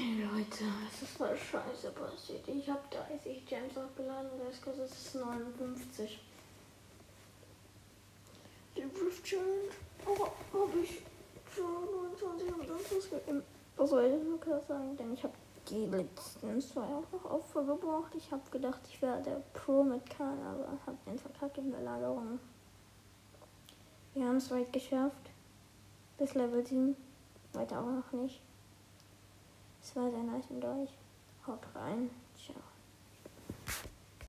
Hey Leute, es ist voll scheiße passiert. Ich habe 30 Gems aufgeladen und das kostet es 59. Die Rift Challenge. Oh, habe ich schon 29 und sonst was gegeben. Was soll ich nur kurz sagen? Denn ich habe die letzten zwei auch noch aufgebraucht. Ich habe gedacht, ich wäre der Pro mit Kahn, aber habe den verkackt in der Lagerung. Wir haben es weit geschafft. Bis Level 7. Weiter auch noch nicht. Es war sehr nice mit euch. Haut rein. Ciao.